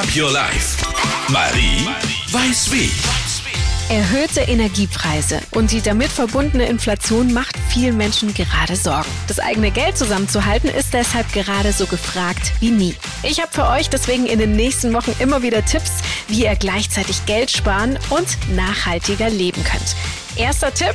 Up Your Life. Marie weiß wie. Erhöhte Energiepreise und die damit verbundene Inflation macht vielen Menschen gerade Sorgen. Das eigene Geld zusammenzuhalten ist deshalb gerade so gefragt wie nie. Ich habe für euch deswegen in den nächsten Wochen immer wieder Tipps, wie ihr gleichzeitig Geld sparen und nachhaltiger leben könnt. Erster Tipp,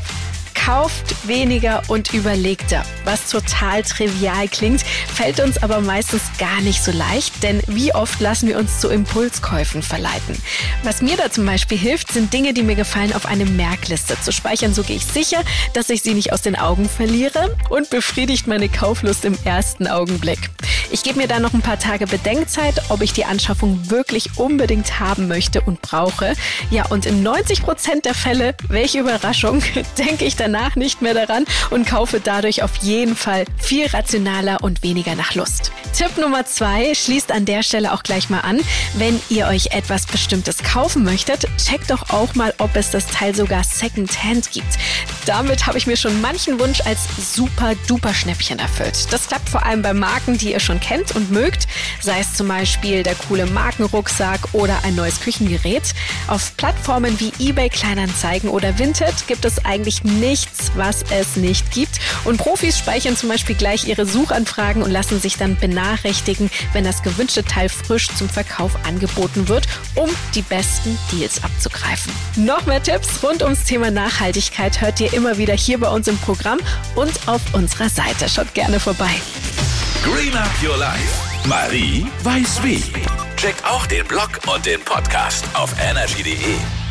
kauft weniger und überlegter. Was total trivial klingt, fällt uns aber meistens gar nicht so leicht, denn wie oft lassen wir uns zu Impulskäufen verleiten. Was mir da zum Beispiel hilft, sind Dinge, die mir gefallen, auf eine Merkliste zu speichern. So gehe ich sicher, dass ich sie nicht aus den Augen verliere und befriedigt meine Kauflust im ersten Augenblick. Ich gebe mir dann noch ein paar Tage Bedenkzeit, ob ich die Anschaffung wirklich unbedingt haben möchte und brauche. Ja, und in 90 Prozent der Fälle, welche Überraschung, denke ich danach nicht mehr daran und kaufe dadurch auf jeden Fall viel rationaler und weniger nach Lust. Tipp Nummer zwei schließt an der Stelle auch gleich mal an. Wenn ihr euch etwas Bestimmtes kaufen möchtet, checkt doch auch mal, ob es das Teil sogar Secondhand gibt. Damit habe ich mir schon manchen Wunsch als super duper Schnäppchen erfüllt. Das klappt vor allem bei Marken, die ihr schon kennt und mögt, sei es zum Beispiel der coole Markenrucksack oder ein neues Küchengerät. Auf Plattformen wie eBay Kleinanzeigen oder Vinted gibt es eigentlich nichts, was es nicht gibt. Und Profis speichern zum Beispiel gleich ihre Suchanfragen und lassen sich dann benachrichtigen, wenn das gewünschte Teil frisch zum Verkauf angeboten wird, um die besten Deals abzugreifen. Noch mehr Tipps rund ums Thema Nachhaltigkeit hört ihr immer wieder hier bei uns im Programm und auf unserer Seite. Schaut gerne vorbei. Green Up Your Life. Marie weiß wie. Checkt auch den Blog und den Podcast auf energy.de.